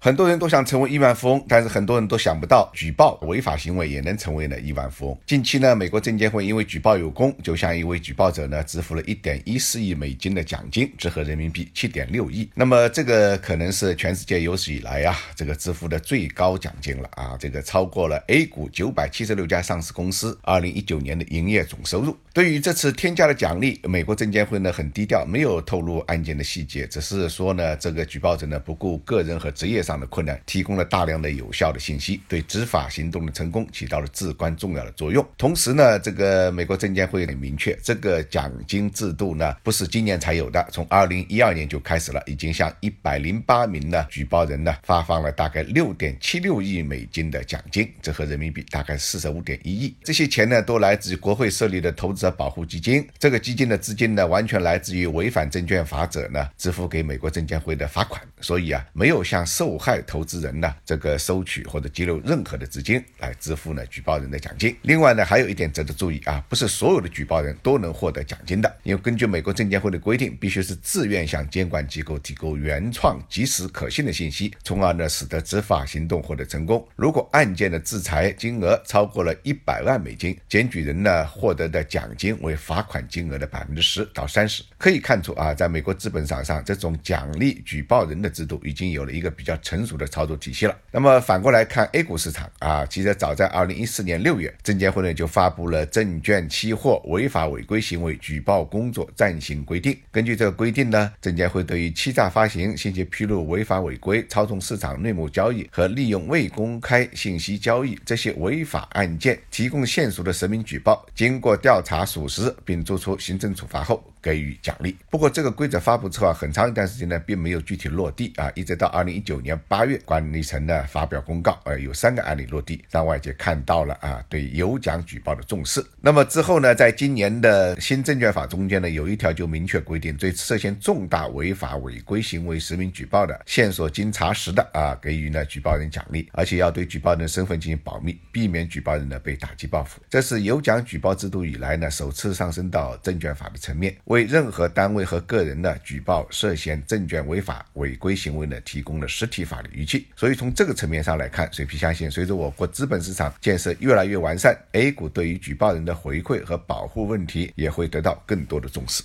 很多人都想成为亿万富翁，但是很多人都想不到，举报违法行为也能成为呢亿万富翁。近期呢，美国证监会因为举报有功，就向一位举报者呢支付了一点一四亿美金的奖金，折合人民币七点六亿。那么这个可能是全世界有史以来啊这个支付的最高奖金了啊，这个超过了 A 股九百七十六家上市公司二零一九年的营业总收入。对于这次天价的奖励，美国证监会呢很低调，没有透露案件的细节，只是说呢这个举报者呢不顾个人和职业上的困难，提供了大量的有效的信息，对执法行动的成功起到了至关重要的作用。同时呢，这个美国证监会也明确，这个奖金制度呢不是今年才有的，从二零一二年就开始了，已经向一百零八名呢举报人呢发放了大概六点七六亿美金的奖金，折合人民币大概四十五点一亿。这些钱呢都来自于国会设立的投资者保护基金，这个基金的资金呢完全来自于违反证券法者呢支付给美国证监会的罚款，所以啊没有向受害投资人呢这个收取或者激流任何的资金来支付呢举报人的奖金。另外呢还有一点值得注意啊，不是所有的举报人都能获得奖金的，因为根据美国证监会的规定，必须是自愿向监管机构提供原创、及时、可信的信息，从而呢使得执法行动获得成功。如果案件的制裁金额超过了一百万美金，检举人呢获得的奖金为罚款金额的百分之十到三十。可以看出啊，在美国资本市场上，这种奖励举报人的制度已经有了一个比较成熟的操作体系了。那么反过来看 A 股市场啊，其实早在二零一四年六月，证监会呢就发布了《证券期货违法违规行为举报工作暂行规定》。根据这个规定呢，证监会对于欺诈发行、信息披露违法违规、操纵市场内幕交易和利用未公开信息交易这些违法案件提供线索的实名举报，经过调查属实并作出行政处罚后。给予奖励。不过这个规则发布之后啊，很长一段时间呢，并没有具体落地啊，一直到二零一九八月，管理层呢发表公告，呃，有三个案例落地，让外界看到了啊对有奖举报的重视。那么之后呢，在今年的新证券法中间呢，有一条就明确规定，对涉嫌重大违法违规行为实名举报的线索经查实的啊，给予呢举报人奖励，而且要对举报人身份进行保密，避免举报人呢被打击报复。这是有奖举报制度以来呢首次上升到证券法的层面。为任何单位和个人呢举报涉嫌证券违法违规行为呢，提供了实体法律依据。所以从这个层面上来看，水皮相信，随着我国资本市场建设越来越完善，A 股对于举报人的回馈和保护问题也会得到更多的重视。